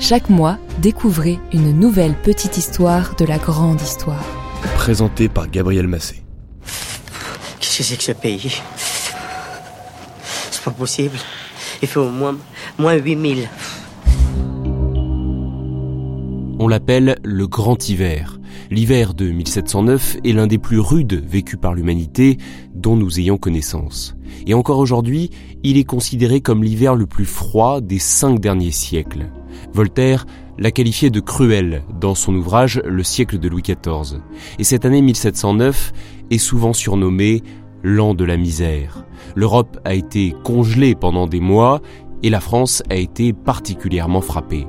Chaque mois, découvrez une nouvelle petite histoire de la grande histoire. Présenté par Gabriel Massé. Qu'est-ce que c'est que ce pays? C'est pas possible. Il fait au moins, moins 8000. On l'appelle le Grand Hiver. L'hiver de 1709 est l'un des plus rudes vécus par l'humanité dont nous ayons connaissance. Et encore aujourd'hui, il est considéré comme l'hiver le plus froid des cinq derniers siècles. Voltaire l'a qualifié de cruel dans son ouvrage Le siècle de Louis XIV. Et cette année 1709 est souvent surnommée l'an de la misère. L'Europe a été congelée pendant des mois et la France a été particulièrement frappée.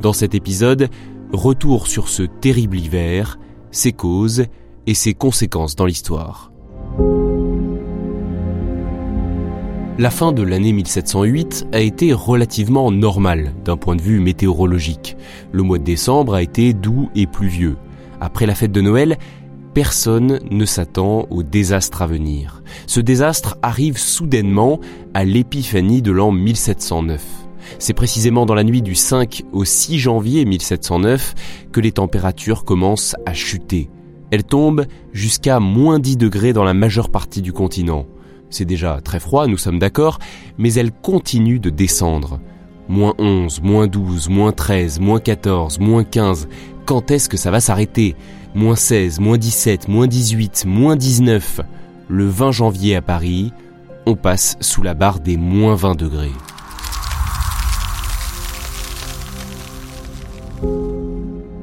Dans cet épisode, retour sur ce terrible hiver, ses causes et ses conséquences dans l'histoire. La fin de l'année 1708 a été relativement normale d'un point de vue météorologique. Le mois de décembre a été doux et pluvieux. Après la fête de Noël, personne ne s'attend au désastre à venir. Ce désastre arrive soudainement à l'épiphanie de l'an 1709. C'est précisément dans la nuit du 5 au 6 janvier 1709 que les températures commencent à chuter. Elles tombent jusqu'à moins 10 degrés dans la majeure partie du continent. C'est déjà très froid, nous sommes d'accord, mais elle continue de descendre. Moins 11, moins 12, moins 13, moins 14, moins 15. Quand est-ce que ça va s'arrêter? Moins 16, moins 17, moins 18, moins 19. Le 20 janvier à Paris, on passe sous la barre des moins 20 degrés.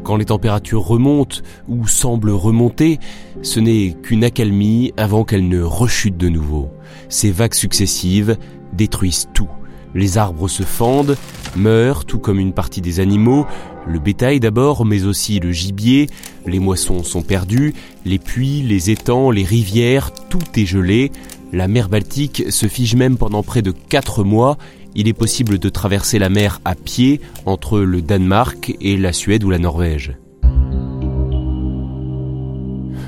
Quand les températures remontent ou semblent remonter, ce n'est qu'une accalmie avant qu'elles ne rechutent de nouveau. Ces vagues successives détruisent tout. Les arbres se fendent, meurent, tout comme une partie des animaux, le bétail d'abord, mais aussi le gibier, les moissons sont perdues, les puits, les étangs, les rivières, tout est gelé, la mer Baltique se fige même pendant près de 4 mois il est possible de traverser la mer à pied entre le Danemark et la Suède ou la Norvège.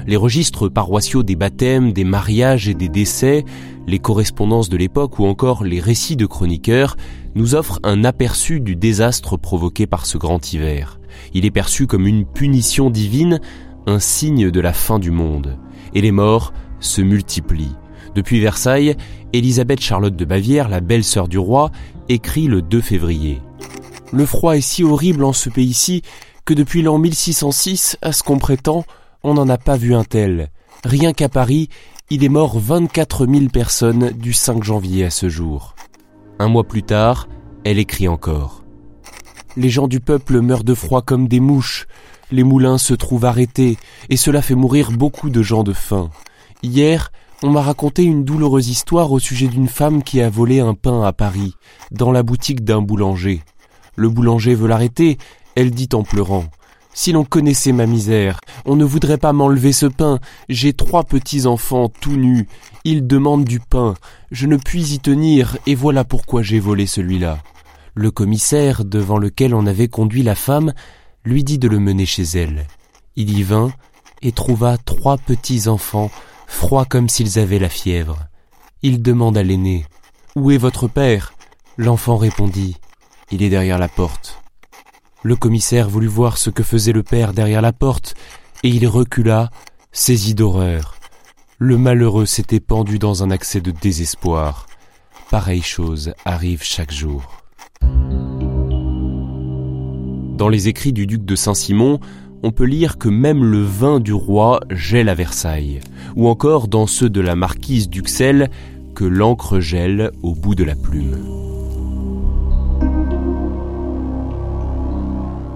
Les registres paroissiaux des baptêmes, des mariages et des décès, les correspondances de l'époque ou encore les récits de chroniqueurs nous offrent un aperçu du désastre provoqué par ce grand hiver. Il est perçu comme une punition divine, un signe de la fin du monde. Et les morts se multiplient. Depuis Versailles, Élisabeth Charlotte de Bavière, la belle-sœur du roi, écrit le 2 février. Le froid est si horrible en ce pays-ci que depuis l'an 1606, à ce qu'on prétend, on n'en a pas vu un tel. Rien qu'à Paris, il est mort 24 000 personnes du 5 janvier à ce jour. Un mois plus tard, elle écrit encore. Les gens du peuple meurent de froid comme des mouches, les moulins se trouvent arrêtés, et cela fait mourir beaucoup de gens de faim. Hier, on m'a raconté une douloureuse histoire au sujet d'une femme qui a volé un pain à Paris, dans la boutique d'un boulanger. Le boulanger veut l'arrêter, elle dit en pleurant. Si l'on connaissait ma misère, on ne voudrait pas m'enlever ce pain. J'ai trois petits enfants tout nus. Ils demandent du pain. Je ne puis y tenir, et voilà pourquoi j'ai volé celui-là. Le commissaire, devant lequel on avait conduit la femme, lui dit de le mener chez elle. Il y vint et trouva trois petits enfants froids comme s'ils avaient la fièvre. Il demande à l'aîné Où est votre père? L'enfant répondit Il est derrière la porte. Le commissaire voulut voir ce que faisait le père derrière la porte, et il recula, saisi d'horreur. Le malheureux s'était pendu dans un accès de désespoir. Pareille chose arrive chaque jour. Dans les écrits du duc de Saint-Simon, on peut lire que même le vin du roi gèle à Versailles, ou encore dans ceux de la marquise d'Uxelles, que l'encre gèle au bout de la plume.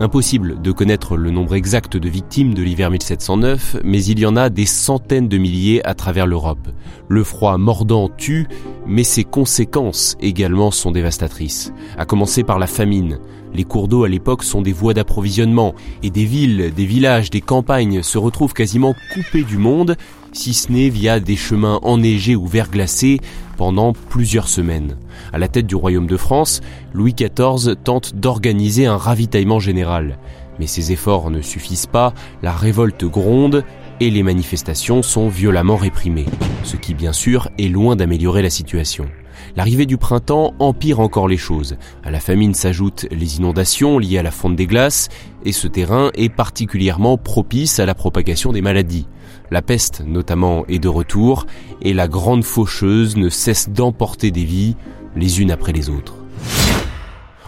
Impossible de connaître le nombre exact de victimes de l'hiver 1709, mais il y en a des centaines de milliers à travers l'Europe. Le froid mordant tue, mais ses conséquences également sont dévastatrices. À commencer par la famine. Les cours d'eau à l'époque sont des voies d'approvisionnement, et des villes, des villages, des campagnes se retrouvent quasiment coupées du monde, si ce n'est via des chemins enneigés ou verglacés pendant plusieurs semaines. À la tête du royaume de France, Louis XIV tente d'organiser un ravitaillement général. Mais ses efforts ne suffisent pas, la révolte gronde et les manifestations sont violemment réprimées, ce qui bien sûr est loin d'améliorer la situation. L'arrivée du printemps empire encore les choses. À la famine s'ajoutent les inondations liées à la fonte des glaces, et ce terrain est particulièrement propice à la propagation des maladies. La peste notamment est de retour, et la grande faucheuse ne cesse d'emporter des vies les unes après les autres.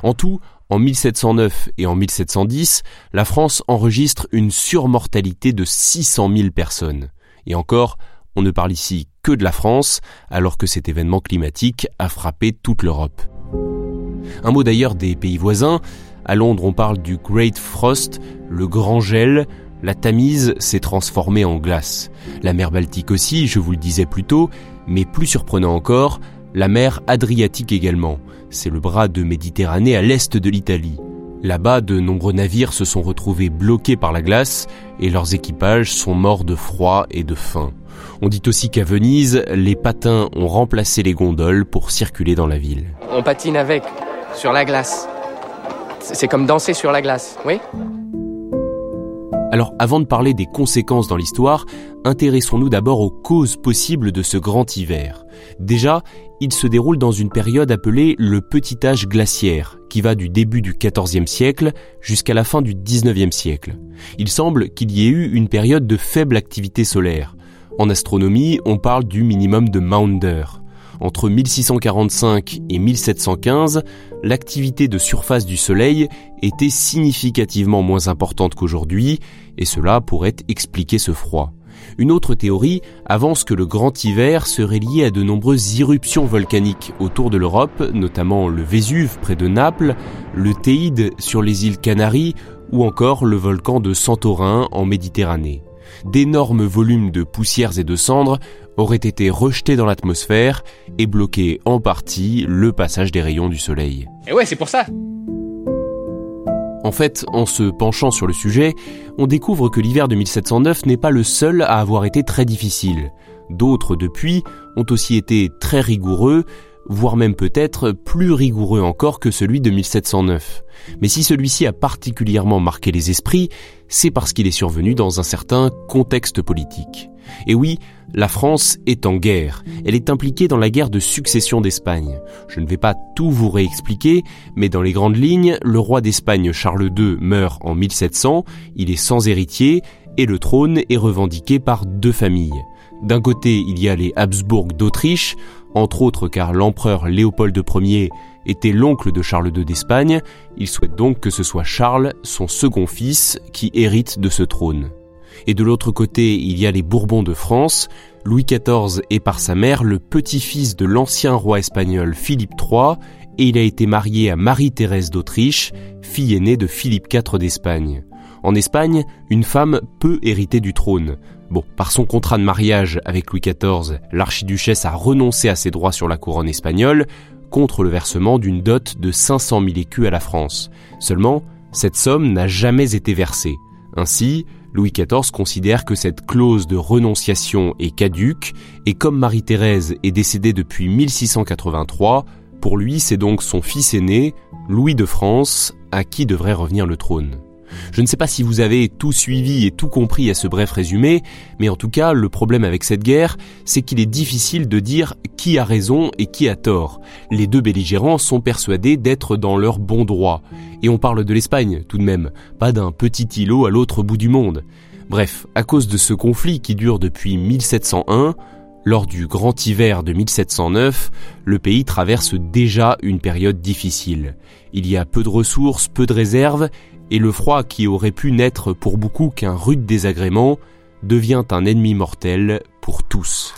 En tout, en 1709 et en 1710, la France enregistre une surmortalité de 600 000 personnes. Et encore, on ne parle ici que de la France, alors que cet événement climatique a frappé toute l'Europe. Un mot d'ailleurs des pays voisins. À Londres, on parle du Great Frost, le grand gel. La Tamise s'est transformée en glace. La mer Baltique aussi, je vous le disais plus tôt, mais plus surprenant encore, la mer Adriatique également. C'est le bras de Méditerranée à l'est de l'Italie. Là-bas, de nombreux navires se sont retrouvés bloqués par la glace et leurs équipages sont morts de froid et de faim. On dit aussi qu'à Venise, les patins ont remplacé les gondoles pour circuler dans la ville. On patine avec, sur la glace. C'est comme danser sur la glace, oui? Alors avant de parler des conséquences dans l'histoire, intéressons-nous d'abord aux causes possibles de ce grand hiver. Déjà, il se déroule dans une période appelée le petit âge glaciaire, qui va du début du XIVe siècle jusqu'à la fin du XIXe siècle. Il semble qu'il y ait eu une période de faible activité solaire. En astronomie, on parle du minimum de Maunder. Entre 1645 et 1715, l'activité de surface du Soleil était significativement moins importante qu'aujourd'hui, et cela pourrait expliquer ce froid. Une autre théorie avance que le grand hiver serait lié à de nombreuses irruptions volcaniques autour de l'Europe, notamment le Vésuve près de Naples, le Théide sur les îles Canaries ou encore le volcan de Santorin en Méditerranée d'énormes volumes de poussières et de cendres auraient été rejetés dans l'atmosphère et bloqué en partie le passage des rayons du soleil. Et ouais, c'est pour ça en fait, en se penchant sur le sujet, on découvre que l'hiver de 1709 n'est pas le seul à avoir été très difficile. D'autres, depuis, ont aussi été très rigoureux, voire même peut-être plus rigoureux encore que celui de 1709. Mais si celui-ci a particulièrement marqué les esprits, c'est parce qu'il est survenu dans un certain contexte politique. Et oui, la France est en guerre. Elle est impliquée dans la guerre de succession d'Espagne. Je ne vais pas tout vous réexpliquer, mais dans les grandes lignes, le roi d'Espagne Charles II meurt en 1700, il est sans héritier, et le trône est revendiqué par deux familles. D'un côté, il y a les Habsbourg d'Autriche, entre autres car l'empereur Léopold Ier était l'oncle de Charles II d'Espagne, il souhaite donc que ce soit Charles, son second fils, qui hérite de ce trône. Et de l'autre côté, il y a les Bourbons de France, Louis XIV est par sa mère le petit-fils de l'ancien roi espagnol Philippe III, et il a été marié à Marie-Thérèse d'Autriche, fille aînée de Philippe IV d'Espagne. En Espagne, une femme peut hériter du trône. Bon, par son contrat de mariage avec Louis XIV, l'archiduchesse a renoncé à ses droits sur la couronne espagnole contre le versement d'une dot de 500 000 écus à la France. Seulement, cette somme n'a jamais été versée. Ainsi, Louis XIV considère que cette clause de renonciation est caduque, et comme Marie-Thérèse est décédée depuis 1683, pour lui c'est donc son fils aîné, Louis de France, à qui devrait revenir le trône. Je ne sais pas si vous avez tout suivi et tout compris à ce bref résumé, mais en tout cas, le problème avec cette guerre, c'est qu'il est difficile de dire qui a raison et qui a tort. Les deux belligérants sont persuadés d'être dans leur bon droit. Et on parle de l'Espagne, tout de même, pas d'un petit îlot à l'autre bout du monde. Bref, à cause de ce conflit qui dure depuis 1701, lors du grand hiver de 1709, le pays traverse déjà une période difficile. Il y a peu de ressources, peu de réserves, et le froid qui aurait pu n'être pour beaucoup qu'un rude désagrément devient un ennemi mortel pour tous.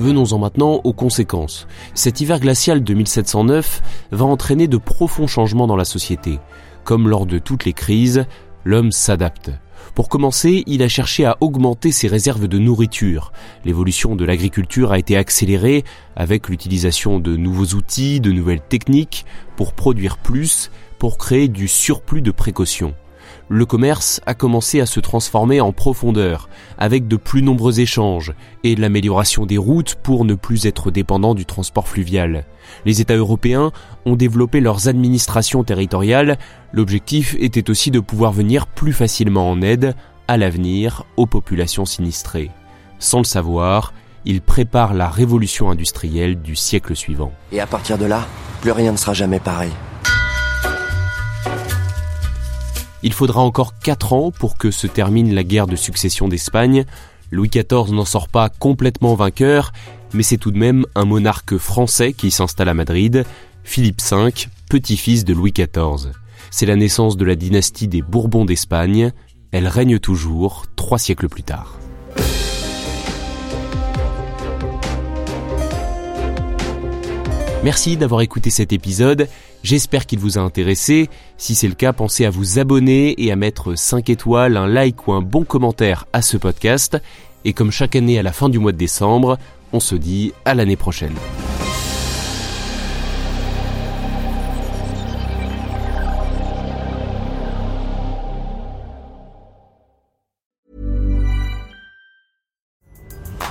Venons-en maintenant aux conséquences. Cet hiver glacial de 1709 va entraîner de profonds changements dans la société. Comme lors de toutes les crises, l'homme s'adapte. Pour commencer, il a cherché à augmenter ses réserves de nourriture. L'évolution de l'agriculture a été accélérée avec l'utilisation de nouveaux outils, de nouvelles techniques pour produire plus, pour créer du surplus de précautions le commerce a commencé à se transformer en profondeur, avec de plus nombreux échanges et l'amélioration des routes pour ne plus être dépendant du transport fluvial. Les États européens ont développé leurs administrations territoriales, l'objectif était aussi de pouvoir venir plus facilement en aide à l'avenir aux populations sinistrées. Sans le savoir, ils préparent la révolution industrielle du siècle suivant. Et à partir de là, plus rien ne sera jamais pareil. Il faudra encore 4 ans pour que se termine la guerre de succession d'Espagne. Louis XIV n'en sort pas complètement vainqueur, mais c'est tout de même un monarque français qui s'installe à Madrid, Philippe V, petit-fils de Louis XIV. C'est la naissance de la dynastie des Bourbons d'Espagne. Elle règne toujours trois siècles plus tard. Merci d'avoir écouté cet épisode. J'espère qu'il vous a intéressé. Si c'est le cas, pensez à vous abonner et à mettre 5 étoiles, un like ou un bon commentaire à ce podcast. Et comme chaque année à la fin du mois de décembre, on se dit à l'année prochaine.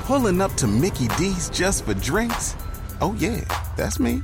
Pulling up to Mickey D's just for drinks? Oh yeah, that's me.